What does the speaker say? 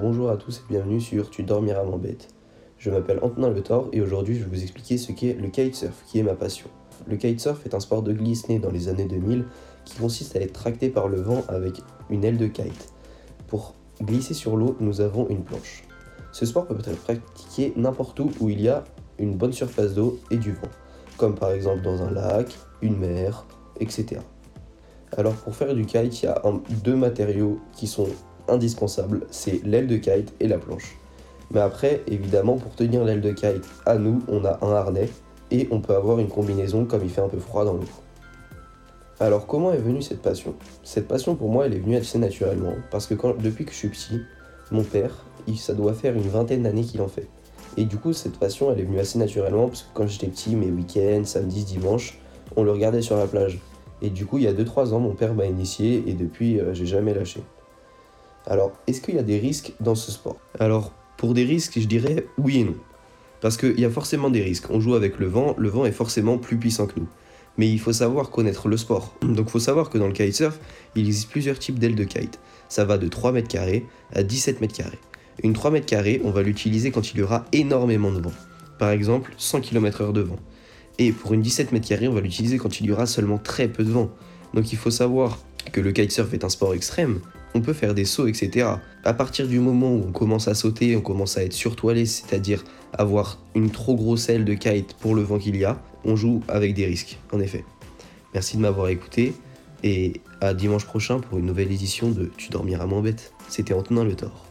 bonjour à tous et bienvenue sur Tu dormiras mon bête. Je m'appelle Antonin Le Thor et aujourd'hui je vais vous expliquer ce qu'est le kitesurf, qui est ma passion. Le kitesurf est un sport de glisse né dans les années 2000 qui consiste à être tracté par le vent avec une aile de kite. Pour glisser sur l'eau, nous avons une planche. Ce sport peut être pratiqué n'importe où où il y a une bonne surface d'eau et du vent, comme par exemple dans un lac, une mer, etc. Alors pour faire du kite, il y a deux matériaux qui sont indispensables, c'est l'aile de kite et la planche. Mais après, évidemment, pour tenir l'aile de kite à nous, on a un harnais et on peut avoir une combinaison comme il fait un peu froid dans l'eau. Alors comment est venue cette passion? Cette passion pour moi, elle est venue assez naturellement parce que depuis que je suis petit, mon père, ça doit faire une vingtaine d'années qu'il en fait. Et du coup, cette passion, elle est venue assez naturellement parce que quand j'étais petit, mes week-ends, samedis, dimanches, on le regardait sur la plage. Et du coup, il y a 2-3 ans, mon père m'a initié et depuis, euh, j'ai jamais lâché. Alors, est-ce qu'il y a des risques dans ce sport? Alors, pour des risques, je dirais oui et non. Parce qu'il y a forcément des risques. On joue avec le vent, le vent est forcément plus puissant que nous. Mais il faut savoir connaître le sport. Donc il faut savoir que dans le kitesurf, il existe plusieurs types d'ailes de kite. Ça va de 3 mètres carrés à 17 mètres carrés. Une 3 mètres carrés, on va l'utiliser quand il y aura énormément de vent. Par exemple, 100 km/h de vent. Et pour une 17 mètres carrés, on va l'utiliser quand il y aura seulement très peu de vent. Donc il faut savoir que le kitesurf est un sport extrême, on peut faire des sauts, etc. À partir du moment où on commence à sauter, on commence à être surtoilé, c'est-à-dire avoir une trop grosse aile de kite pour le vent qu'il y a, on joue avec des risques, en effet. Merci de m'avoir écouté et à dimanche prochain pour une nouvelle édition de Tu dormiras moins bête. C'était Antonin Le Thor.